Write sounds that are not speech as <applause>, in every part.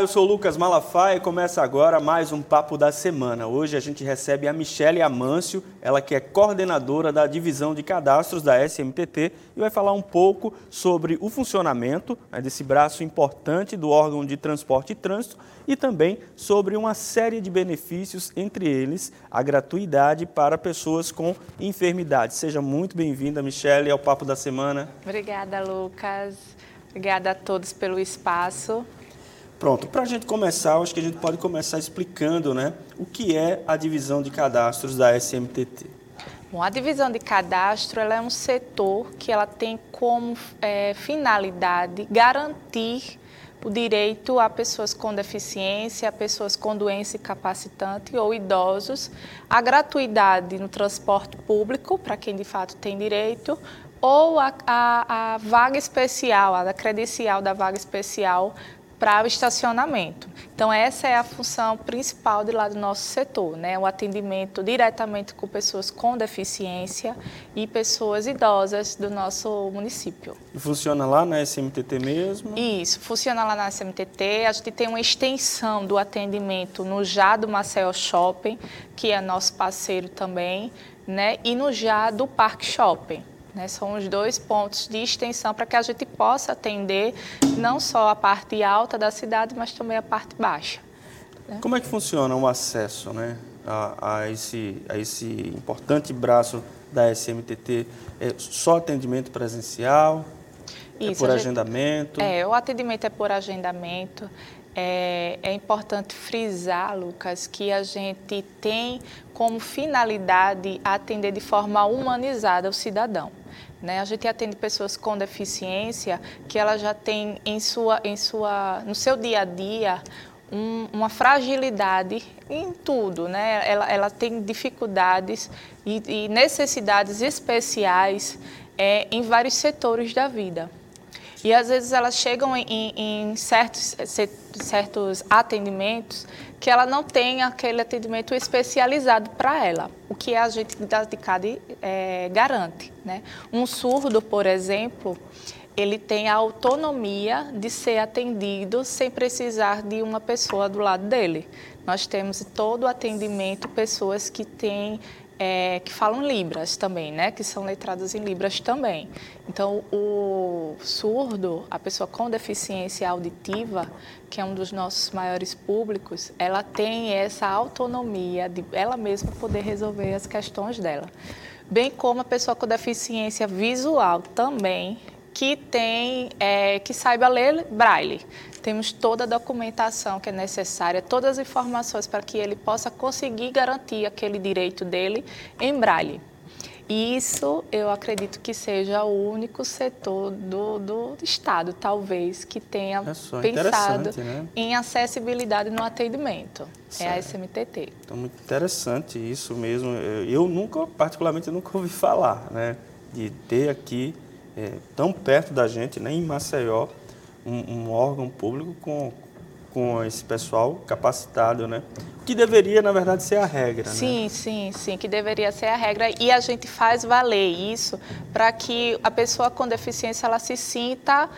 eu sou Lucas Malafaia e começa agora mais um Papo da Semana. Hoje a gente recebe a Michele Amâncio, ela que é coordenadora da divisão de cadastros da SMTT e vai falar um pouco sobre o funcionamento né, desse braço importante do órgão de transporte e trânsito e também sobre uma série de benefícios, entre eles a gratuidade para pessoas com enfermidades. Seja muito bem-vinda, Michele, ao Papo da Semana. Obrigada, Lucas. Obrigada a todos pelo espaço. Pronto, para a gente começar, acho que a gente pode começar explicando né, o que é a divisão de cadastros da SMTT. Bom, a divisão de cadastro é um setor que ela tem como é, finalidade garantir o direito a pessoas com deficiência, a pessoas com doença incapacitante ou idosos, a gratuidade no transporte público, para quem de fato tem direito, ou a, a, a vaga especial, a credencial da vaga especial para o estacionamento. Então, essa é a função principal de lá do nosso setor, né? o atendimento diretamente com pessoas com deficiência e pessoas idosas do nosso município. E funciona lá na SMTT mesmo? Isso, funciona lá na SMTT. A gente tem uma extensão do atendimento no Já do Maceió Shopping, que é nosso parceiro também, né? e no Já do Parque Shopping. Né, são os dois pontos de extensão para que a gente possa atender não só a parte alta da cidade, mas também a parte baixa. Né? Como é que funciona o acesso né, a, a, esse, a esse importante braço da SMTT? É só atendimento presencial? É Isso, é por agendamento? é, o atendimento é por agendamento. É, é, importante frisar, Lucas, que a gente tem como finalidade atender de forma humanizada o cidadão. Né? A gente atende pessoas com deficiência que ela já tem em sua, em sua, no seu dia a dia um, uma fragilidade em tudo, né? Ela, ela tem dificuldades e, e necessidades especiais é, em vários setores da vida. E às vezes elas chegam em, em certos, certos atendimentos que ela não tem aquele atendimento especializado para ela, o que a gente da DICAD é, garante. Né? Um surdo, por exemplo, ele tem a autonomia de ser atendido sem precisar de uma pessoa do lado dele. Nós temos todo o atendimento pessoas que têm é, que falam Libras também, né? Que são letradas em Libras também. Então, o surdo, a pessoa com deficiência auditiva, que é um dos nossos maiores públicos, ela tem essa autonomia de ela mesma poder resolver as questões dela. Bem como a pessoa com deficiência visual também, que tem, é, que saiba ler braille. Temos toda a documentação que é necessária, todas as informações para que ele possa conseguir garantir aquele direito dele em braille. E isso eu acredito que seja o único setor do, do Estado, talvez, que tenha é pensado né? em acessibilidade no atendimento. Certo. É a SMTT. Então, muito interessante isso mesmo. Eu nunca, particularmente, nunca ouvi falar, né? De ter aqui, é, tão perto da gente, né, em Maceió, um, um, órgão público com, com esse pessoal capacitado, né? Que deveria, na verdade, ser a regra, sim, né? Sim, sim, que deveria ser a regra. E a gente faz valer isso para que a pessoa com deficiência ela se sinta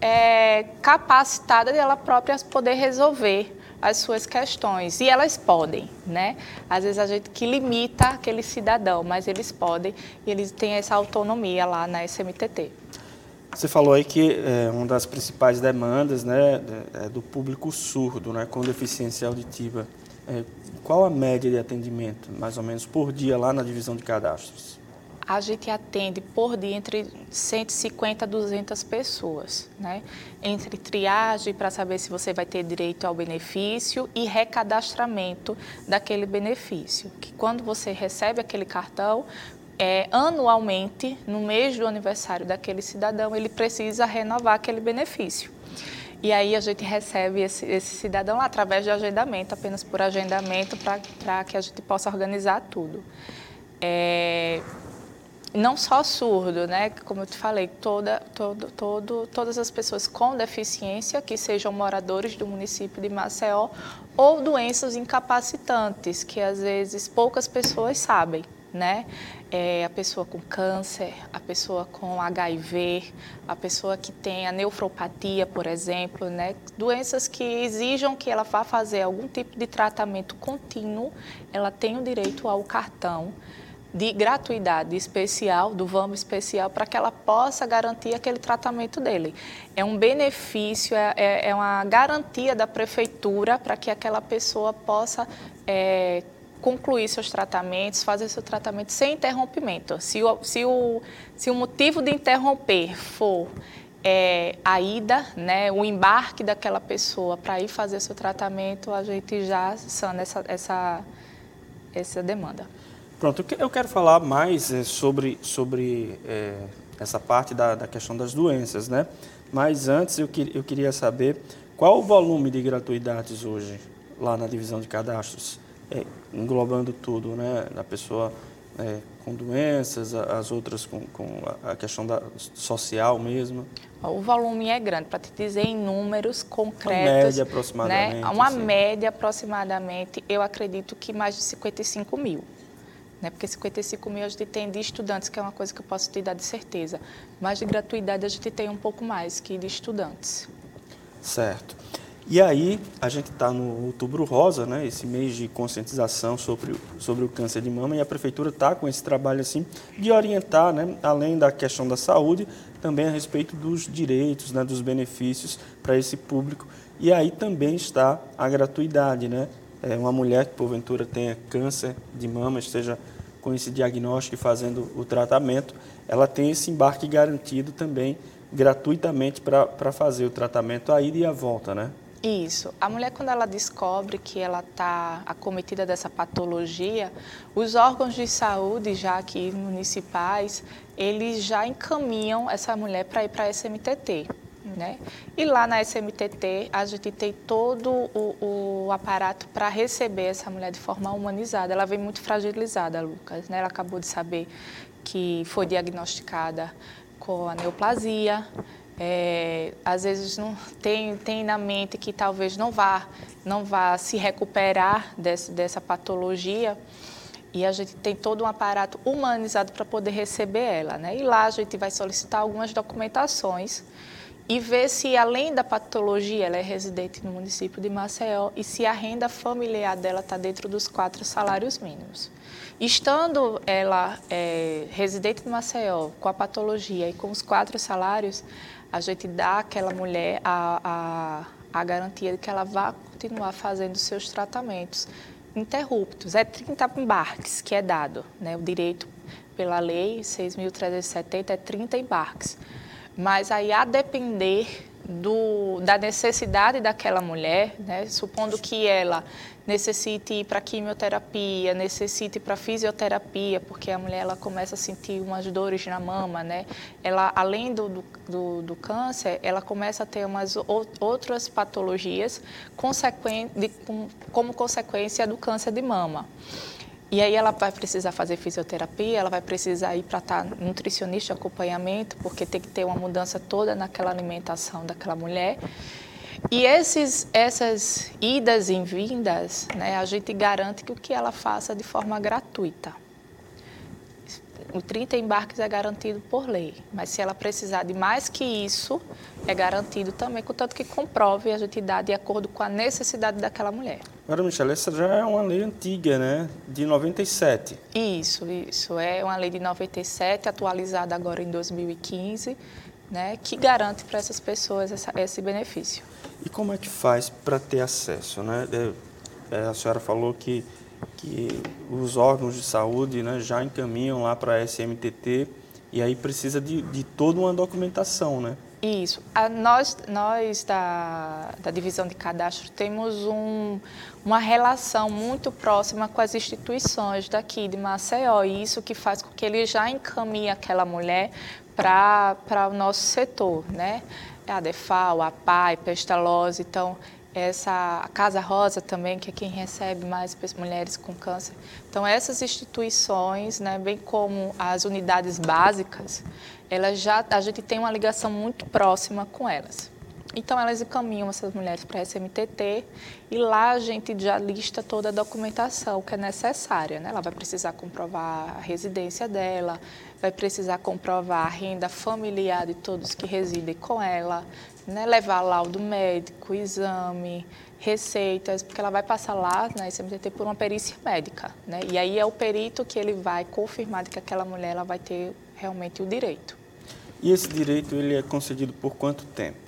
é, capacitada de ela própria poder resolver as suas questões. E elas podem, né? Às vezes a gente que limita aquele cidadão, mas eles podem e eles têm essa autonomia lá na SMTT. Você falou aí que é, uma das principais demandas né, é do público surdo, né, com deficiência auditiva. É, qual a média de atendimento, mais ou menos, por dia lá na divisão de cadastros? A gente atende por dia entre 150 a 200 pessoas, né? Entre triagem para saber se você vai ter direito ao benefício e recadastramento daquele benefício. Que quando você recebe aquele cartão, é, anualmente, no mês do aniversário daquele cidadão, ele precisa renovar aquele benefício. E aí a gente recebe esse, esse cidadão lá através de agendamento, apenas por agendamento, para que a gente possa organizar tudo. É, não só surdo, né? Como eu te falei, toda, todo, todo, todas as pessoas com deficiência que sejam moradores do município de Maceió ou doenças incapacitantes, que às vezes poucas pessoas sabem né? É a pessoa com câncer, a pessoa com HIV, a pessoa que tem a nefropatia, por exemplo, né? Doenças que exijam que ela vá fazer algum tipo de tratamento contínuo, ela tem o direito ao cartão de gratuidade especial, do VAMO especial, para que ela possa garantir aquele tratamento dele. É um benefício, é, é, é uma garantia da prefeitura para que aquela pessoa possa é, concluir seus tratamentos, fazer seu tratamento sem interrompimento. Se o, se o, se o motivo de interromper for é, a ida, né, o embarque daquela pessoa para ir fazer seu tratamento, a gente já sana essa, essa, essa demanda. Pronto, eu quero falar mais é, sobre, sobre é, essa parte da, da, questão das doenças, né? Mas antes eu, que, eu queria saber qual o volume de gratuidades hoje lá na divisão de cadastros é, englobando tudo, né? A pessoa é, com doenças, as outras com, com a questão da, social mesmo? O volume é grande, para te dizer em números concretos. Uma média aproximadamente. Né? Uma média aproximadamente, eu acredito que mais de 55 mil. Né? Porque 55 mil a gente tem de estudantes, que é uma coisa que eu posso te dar de certeza. Mas de gratuidade a gente tem um pouco mais que de estudantes. Certo. E aí, a gente está no Outubro Rosa, né, esse mês de conscientização sobre, sobre o câncer de mama, e a Prefeitura está com esse trabalho assim, de orientar, né, além da questão da saúde, também a respeito dos direitos, né, dos benefícios para esse público. E aí também está a gratuidade. Né? É uma mulher que, porventura, tenha câncer de mama, esteja com esse diagnóstico e fazendo o tratamento, ela tem esse embarque garantido também gratuitamente para fazer o tratamento a ida e a volta, né? Isso. A mulher, quando ela descobre que ela está acometida dessa patologia, os órgãos de saúde, já aqui municipais, eles já encaminham essa mulher para ir para a SMTT. Né? E lá na SMTT, a gente tem todo o, o aparato para receber essa mulher de forma humanizada. Ela vem muito fragilizada, Lucas. Né? Ela acabou de saber que foi diagnosticada com a neoplasia, é, às vezes não tem, tem na mente que talvez não vá, não vá se recuperar desse, dessa patologia e a gente tem todo um aparato humanizado para poder receber ela. Né? E lá a gente vai solicitar algumas documentações e ver se, além da patologia, ela é residente no município de Maceió e se a renda familiar dela está dentro dos quatro salários mínimos. Estando ela é, residente no Maceió, com a patologia e com os quatro salários, a gente dá àquela mulher a, a, a garantia de que ela vai continuar fazendo seus tratamentos interruptos. É 30 embarques que é dado, né? o direito pela lei 6.370 é 30 embarques. Mas aí, a depender do, da necessidade daquela mulher, né? supondo que ela necessite ir para quimioterapia, necessite para fisioterapia, porque a mulher ela começa a sentir umas dores na mama, né? Ela, além do, do, do câncer, ela começa a ter umas outras patologias de, como consequência do câncer de mama. E aí ela vai precisar fazer fisioterapia, ela vai precisar ir para estar tá nutricionista acompanhamento, porque tem que ter uma mudança toda naquela alimentação daquela mulher. E esses, essas idas e vindas, né, a gente garante que o que ela faça de forma gratuita. O 30 embarques é garantido por lei, mas se ela precisar de mais que isso, é garantido também, contanto que comprove a gente dá de acordo com a necessidade daquela mulher. Agora, Michelle, essa já é uma lei antiga, né? De 97. Isso, isso. É uma lei de 97, atualizada agora em 2015, né? Que garante para essas pessoas essa, esse benefício. E como é que faz para ter acesso, né? É, a senhora falou que, que os órgãos de saúde né, já encaminham lá para a SMTT e aí precisa de, de toda uma documentação, né? Isso. A, nós, nós da, da divisão de cadastro temos um, uma relação muito próxima com as instituições daqui de Maceió. E isso que faz com que ele já encaminhe aquela mulher para o nosso setor, né? A DEFAL, a PAI, Pestalose, então essa Casa Rosa também, que é quem recebe mais mulheres com câncer. Então essas instituições, né, bem como as unidades básicas, elas já a gente tem uma ligação muito próxima com elas. Então, elas encaminham essas mulheres para a SMTT e lá a gente já lista toda a documentação que é necessária. Né? Ela vai precisar comprovar a residência dela, vai precisar comprovar a renda familiar de todos que residem com ela, né? levar laudo médico, exame, receitas, porque ela vai passar lá na SMTT por uma perícia médica. Né? E aí é o perito que ele vai confirmar que aquela mulher ela vai ter realmente o direito. E esse direito ele é concedido por quanto tempo?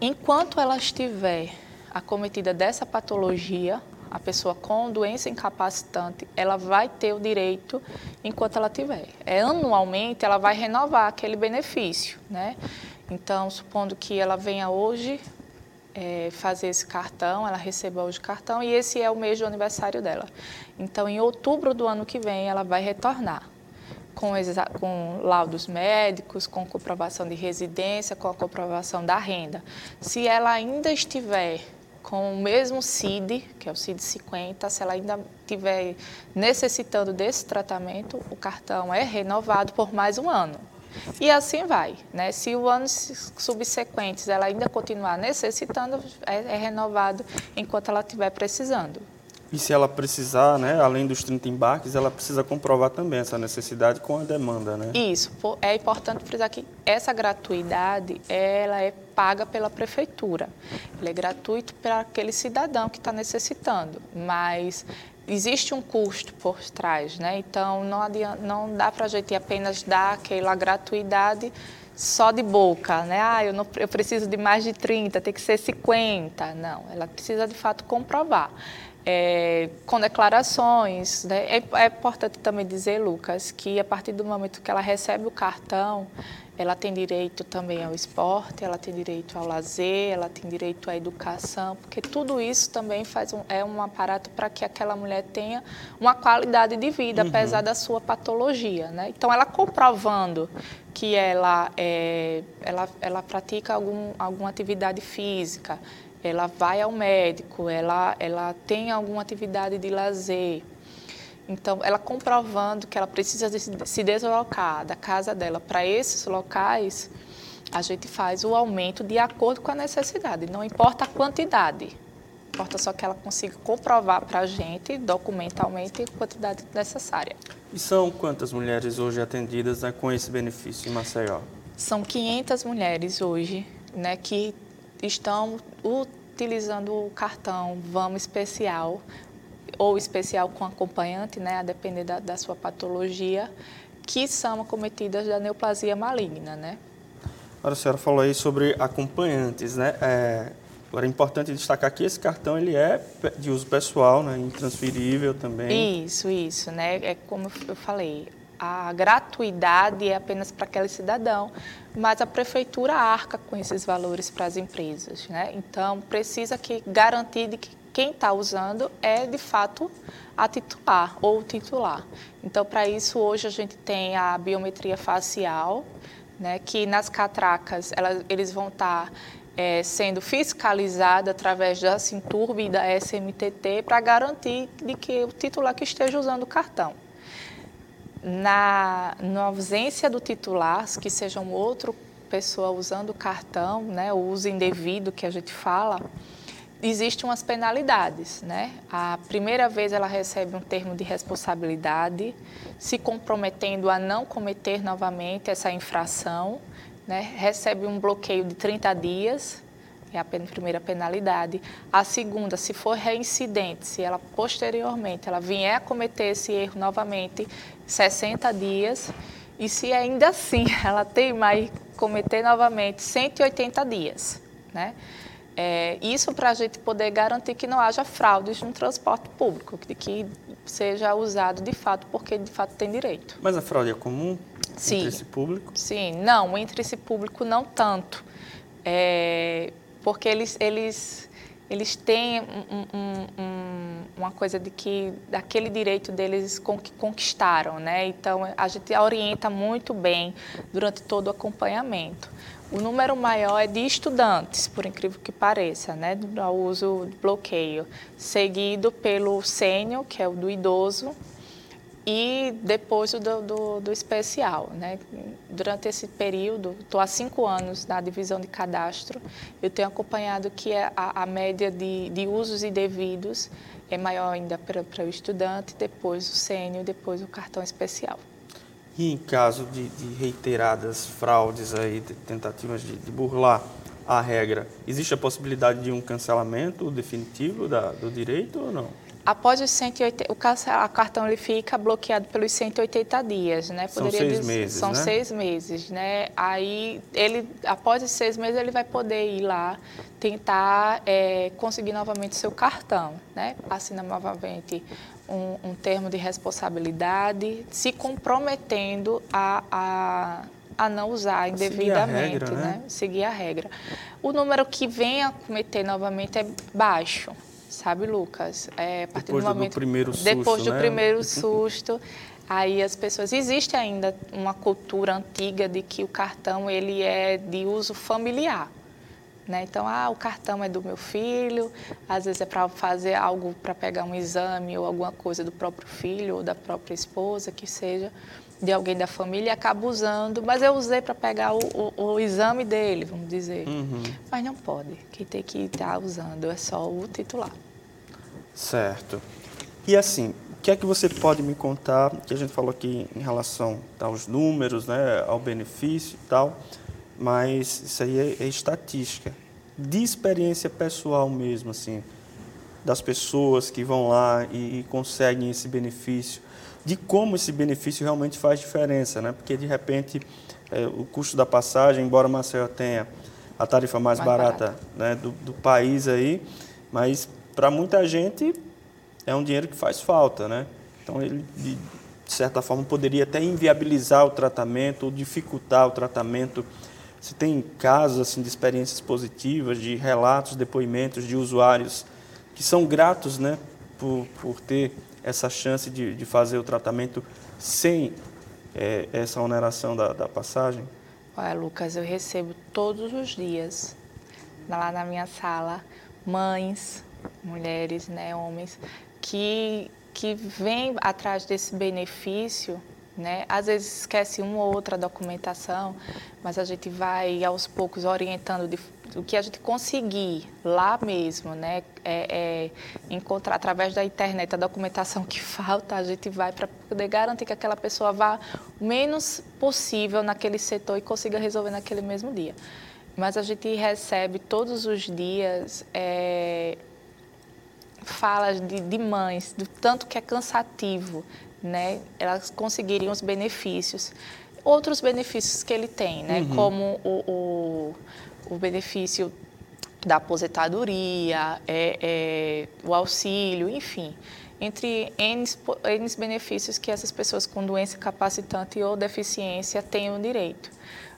Enquanto ela estiver acometida dessa patologia, a pessoa com doença incapacitante, ela vai ter o direito enquanto ela tiver. É, anualmente, ela vai renovar aquele benefício, né? Então, supondo que ela venha hoje é, fazer esse cartão, ela receba hoje o cartão e esse é o mês do aniversário dela. Então, em outubro do ano que vem, ela vai retornar com, com laudos médicos, com comprovação de residência, com a comprovação da renda. Se ela ainda estiver com o mesmo CID, que é o CID 50, se ela ainda estiver necessitando desse tratamento, o cartão é renovado por mais um ano. E assim vai. Né? Se o ano subsequentes ela ainda continuar necessitando, é, é renovado enquanto ela estiver precisando. E se ela precisar, né, além dos 30 embarques, ela precisa comprovar também essa necessidade com a demanda, né? Isso. É importante frisar que essa gratuidade, ela é paga pela prefeitura. É gratuito para aquele cidadão que está necessitando, mas existe um custo por trás, né? Então, não, adianta, não dá para a gente apenas dar aquela gratuidade só de boca, né? Ah, eu, não, eu preciso de mais de 30, tem que ser 50. Não, ela precisa de fato comprovar é, com declarações. Né? É, é, importante também dizer, Lucas, que a partir do momento que ela recebe o cartão, ela tem direito também ao esporte, ela tem direito ao lazer, ela tem direito à educação, porque tudo isso também faz um, é um aparato para que aquela mulher tenha uma qualidade de vida, uhum. apesar da sua patologia. Né? Então, ela comprovando que ela, é, ela, ela pratica algum, alguma atividade física, ela vai ao médico, ela, ela tem alguma atividade de lazer. Então, ela comprovando que ela precisa de se deslocar da casa dela para esses locais, a gente faz o aumento de acordo com a necessidade, não importa a quantidade. Importa só que ela consiga comprovar para a gente, documentalmente, a quantidade necessária. E são quantas mulheres hoje atendidas né, com esse benefício em Maceió? São 500 mulheres hoje né, que estão utilizando o cartão Vamos Especial ou especial com acompanhante, né, a depender da, da sua patologia, que são acometidas da neoplasia maligna, né? Agora, a senhora falou aí sobre acompanhantes, né? É, agora, é importante destacar que esse cartão ele é de uso pessoal, né? intransferível também. Isso, isso, né? É como eu falei, a gratuidade é apenas para aquele cidadão, mas a prefeitura arca com esses valores para as empresas. Né? Então, precisa que garantir de que quem está usando é, de fato, a titular ou titular. Então, para isso, hoje a gente tem a biometria facial, né, que nas catracas eles vão estar tá, é, sendo fiscalizados através da Cinturb e da SMTT para garantir de que o titular que esteja usando o cartão na, na ausência do titular, que seja uma outra pessoa usando o cartão, né, o uso indevido que a gente fala, existem umas penalidades, né? A primeira vez ela recebe um termo de responsabilidade, se comprometendo a não cometer novamente essa infração, né? Recebe um bloqueio de 30 dias é a primeira penalidade. A segunda, se for reincidente, se ela posteriormente ela vier a cometer esse erro novamente, 60 dias. E se ainda assim <laughs> ela teimar e cometer novamente, 180 dias. Né? É, isso para a gente poder garantir que não haja fraudes no transporte público, que, que seja usado de fato porque de fato tem direito. Mas a fraude é comum Sim. entre esse público? Sim, não, entre esse público não tanto. É, porque eles, eles, eles têm um, um, um, uma coisa de que daquele direito deles conquistaram, né? Então a gente orienta muito bem durante todo o acompanhamento. O número maior é de estudantes, por incrível que pareça, né, ao uso do bloqueio, seguido pelo sênior, que é o do idoso, e depois do, do, do especial. Né? Durante esse período, estou há cinco anos na divisão de cadastro, eu tenho acompanhado que a, a média de, de usos indevidos é maior ainda para, o estudante, depois o sênior, depois o cartão especial. E em caso de, de reiteradas fraudes aí, tentativas de, de, burlar a regra, existe a possibilidade de um cancelamento definitivo da, do direito ou não? Após os 180, o cartão ele fica bloqueado pelos 180 dias, né? Poderia são seis meses, São né? seis meses, né? Aí ele, após os seis meses, ele vai poder ir lá tentar é, conseguir novamente seu cartão, né? Assina novamente um, um termo de responsabilidade, se comprometendo a, a a não usar indevidamente, Seguir a regra, né? né? Seguir a regra. O número que vem a cometer novamente é baixo, sabe, Lucas? É, a partir depois do momento do primeiro susto, depois do né? primeiro <laughs> susto, aí as pessoas existe ainda uma cultura antiga de que o cartão ele é de uso familiar. Né? Então, ah, o cartão é do meu filho, às vezes é para fazer algo para pegar um exame ou alguma coisa do próprio filho ou da própria esposa, que seja de alguém da família, acaba usando, mas eu usei para pegar o, o, o, exame dele, vamos dizer. Uhum. Mas não pode, quem tem que estar tá usando é só o titular. Certo. E assim, o que é que você pode me contar, que a gente falou aqui em relação aos números, né, ao benefício e tal, mas isso aí é, é estatística. De experiência pessoal mesmo, assim, das pessoas que vão lá e, e, conseguem esse benefício, de como esse benefício realmente faz diferença, né? Porque de repente é, o custo da passagem, embora Maceió tenha a tarifa mais, mais barata, barata. Né, do, do país aí, mas para muita gente é um dinheiro que faz falta, né? Então ele de certa forma poderia até inviabilizar o tratamento ou dificultar o tratamento se tem casos assim de experiências positivas, de relatos, depoimentos de usuários que são gratos, né, por, por ter essa chance de, de fazer o tratamento sem é, essa oneração da, da passagem? Olha, Lucas, eu recebo todos os dias lá na minha sala mães, mulheres, né, homens que que vêm atrás desse benefício né? Às vezes esquece uma ou outra documentação, mas a gente vai aos poucos orientando de, o que a gente conseguir lá mesmo, né? É, é, encontrar através da internet a documentação que <laughs> falta, a gente vai para poder garantir que aquela pessoa vá o menos possível naquele setor e consiga resolver naquele mesmo dia. Mas a gente recebe todos os dias é, falas de, de mães, do tanto que é cansativo né, elas conseguiriam os benefícios. Outros benefícios que ele tem, né, uhum. como o, o, o, benefício da aposentadoria, é, é, o auxílio, enfim, entre N, N benefícios que essas pessoas com doença capacitante ou deficiência tenham direito.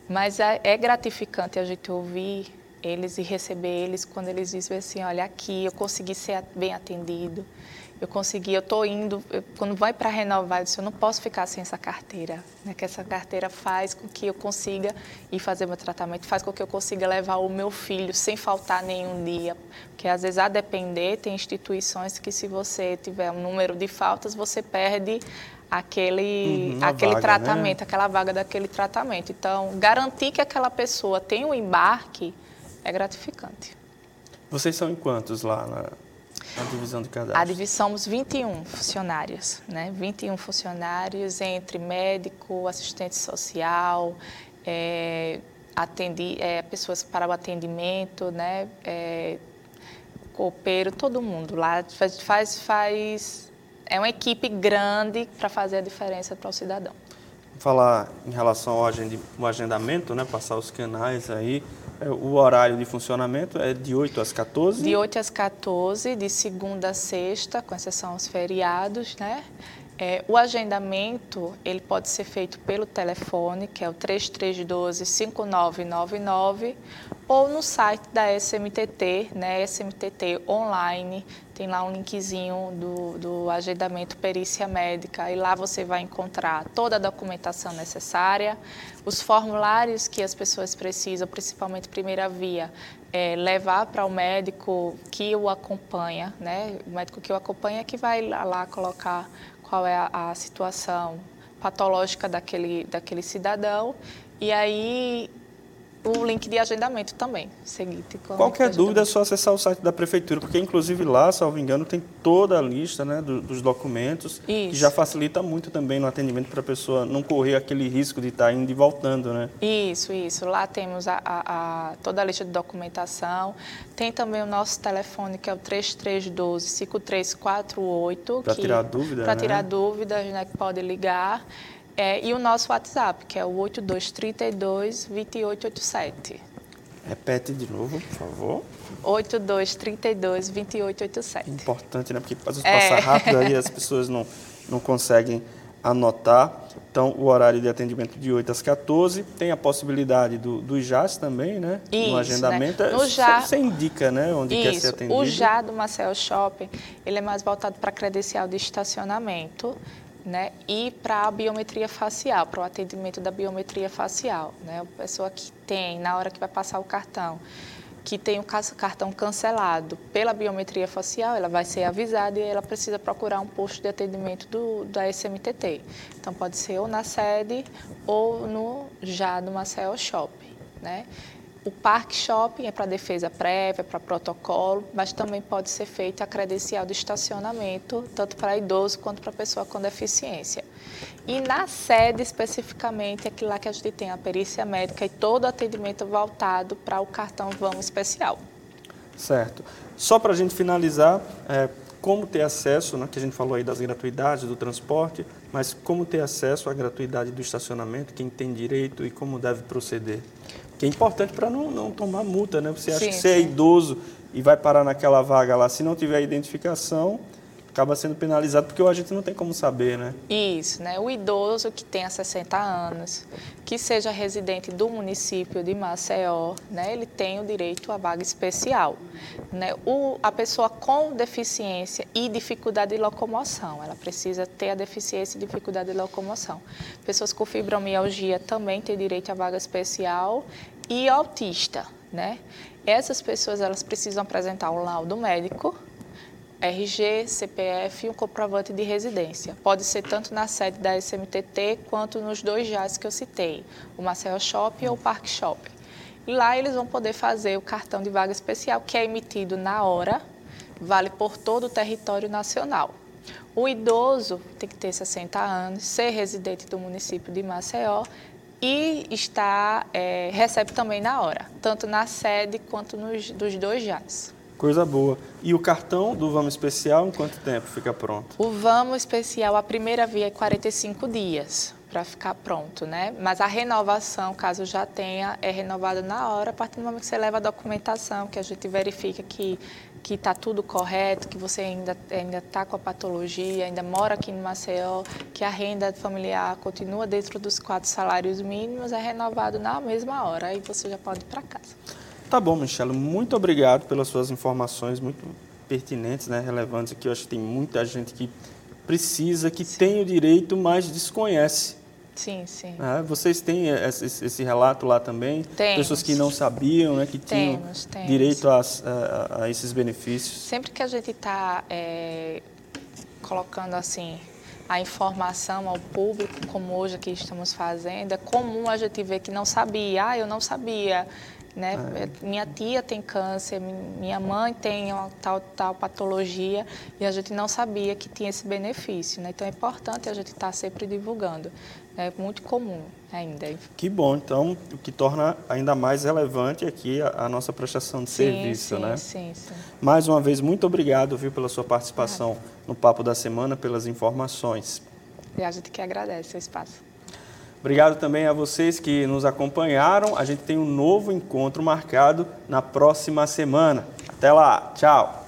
Mas é, é gratificante a gente ouvir eles e receber eles quando eles dizem assim, olha, aqui eu consegui ser bem atendido, eu consegui, eu estou indo, eu, quando vai para renovar, eu disse, eu não posso ficar sem essa carteira, né? que essa carteira faz com que eu consiga ir fazer meu tratamento, faz com que eu consiga levar o meu filho sem faltar nenhum dia, porque às vezes a depender, tem instituições que se você tiver um número de faltas, você perde aquele, uhum, aquele vaga, tratamento, né? aquela vaga daquele tratamento. Então, garantir que aquela pessoa tenha um embarque é gratificante. Vocês são em quantos lá na, a divisão de cadastro? A divisão somos 21 funcionários, né? 21 funcionários entre médico, assistente social, é, atendi, é, pessoas para o atendimento, né? É, copeiro, todo mundo lá faz, faz, faz é uma equipe grande para fazer a diferença para o cidadão. Falar em relação ao agendamento, né? Passar os canais aí. É, o horário de funcionamento é de 8 às 14? De 8 às 14, de segunda a sexta, com exceção aos feriados, né? É, o agendamento ele pode ser feito pelo telefone, que é o 3312-5999, ou no site da SMTT, né, SMTT Online, tem lá um linkzinho do, do agendamento perícia médica, e lá você vai encontrar toda a documentação necessária, os formulários que as pessoas precisam, principalmente primeira via, é, levar para o médico que o acompanha, né, o médico que o acompanha que vai lá, lá colocar qual é a, a situação patológica daquele, daquele cidadão. E aí o link de agendamento também. Seguinte, Qualquer dúvida é só acessar o site da prefeitura, porque inclusive lá, salvo engano, tem toda a lista né, do, dos documentos, isso. que já facilita muito também no atendimento para a pessoa não correr aquele risco de estar tá indo e voltando, né? Isso, isso. Lá temos a, a, a toda a lista de documentação. Tem também o nosso telefone, que é o 3312-5348. Para tirar dúvida, Para né? tirar dúvidas, né, que pode ligar. É, e o nosso WhatsApp, que é o 8232 2887. Repete de novo, por favor. 8232 2887. Importante, né? Porque às vezes é. passa rápido aí as pessoas não, não conseguem anotar. Então, o horário de atendimento de 8 às 14. Tem a possibilidade do, do JAS também, né? Isso, no agendamento. Né? No JA, você indica, né? Onde isso, quer ser atendido. O JA do Marcel Shopping, ele é mais voltado para credencial de estacionamento né? E para a biometria facial, para o atendimento da biometria facial, né? A pessoa que tem, na hora que vai passar o cartão, que tem o cartão cancelado pela biometria facial, ela vai ser avisada e ela precisa procurar um posto de atendimento do, da SMTT. Então, pode ser ou na sede ou no já no Marcel Shopping, né? O Parque Shopping é para defesa prévia, para protocolo, mas também pode ser feita a credencial de estacionamento, tanto para idoso quanto para pessoa com deficiência. E na sede, especificamente, é lá que a gente tem a perícia médica e todo o atendimento voltado para o cartão Vamos Especial. Certo. Só para a gente finalizar, é, como ter acesso, né, que a gente falou aí das gratuidades do transporte, mas como ter acesso à gratuidade do estacionamento, quem tem direito e como deve proceder? Que é importante para não, não tomar multa, né? Você acha sim, que você é sim. é idoso e vai parar naquela vaga lá, se não tiver identificação, acaba sendo penalizado porque a gente não tem como saber, né? Isso, né? O idoso que tenha 60 anos, que seja residente do município de Maceió, né? Ele tem o direito à vaga especial, né? O, a pessoa com deficiência e dificuldade de locomoção, ela precisa ter a deficiência e dificuldade de locomoção. Pessoas com fibromialgia também têm direito à vaga especial e autista, né? Essas pessoas elas precisam apresentar um laudo médico RG, CPF e um comprovante de residência. Pode ser tanto na sede da SMTT quanto nos dois JAS que eu citei, o Marcel Shopping ou o Park Shopping. E lá eles vão poder fazer o cartão de vaga especial, que é emitido na hora, vale por todo o território nacional. O idoso tem que ter 60 anos, ser residente do município de Maceió e está, é, recebe também na hora, tanto na sede quanto nos dos dois JAS. Coisa boa. E o cartão do Vamos Especial, em quanto tempo fica pronto? O Vamos Especial, a primeira via é 45 dias para ficar pronto, né? Mas a renovação, caso já tenha, é renovada na hora, a partir do momento que você leva a documentação, que a gente verifica que que está tudo correto, que você ainda ainda está com a patologia, ainda mora aqui no Maceió, que a renda familiar continua dentro dos quatro salários mínimos, é renovado na mesma hora, aí você já pode ir para casa. Tá bom, Michelle, muito obrigado pelas suas informações muito pertinentes, né, relevantes aqui. Eu acho que tem muita gente que precisa, que sim. tem o direito, mas desconhece. Sim, sim. É, vocês têm esse, esse, relato lá também? Temos. Pessoas que não sabiam, né, que tinham temos, temos. direito a, a, a, esses benefícios? Sempre que a gente está é, colocando assim a informação ao público, como hoje aqui estamos fazendo, é comum a gente ver que não sabia. Ah, eu não sabia né? É. Minha tia tem câncer, minha mãe tem uma tal, tal patologia e a gente não sabia que tinha esse benefício. Né? Então é importante a gente estar tá sempre divulgando. É muito comum ainda. Que bom, então, o que torna ainda mais relevante aqui a, a nossa prestação de sim, serviço, sim, né? Sim, sim. Mais uma vez, muito obrigado, viu, pela sua participação no Papo da Semana, pelas informações. E a gente que agradece o espaço. Obrigado também a vocês que nos acompanharam. A gente tem um novo encontro marcado na próxima semana. Até lá, tchau!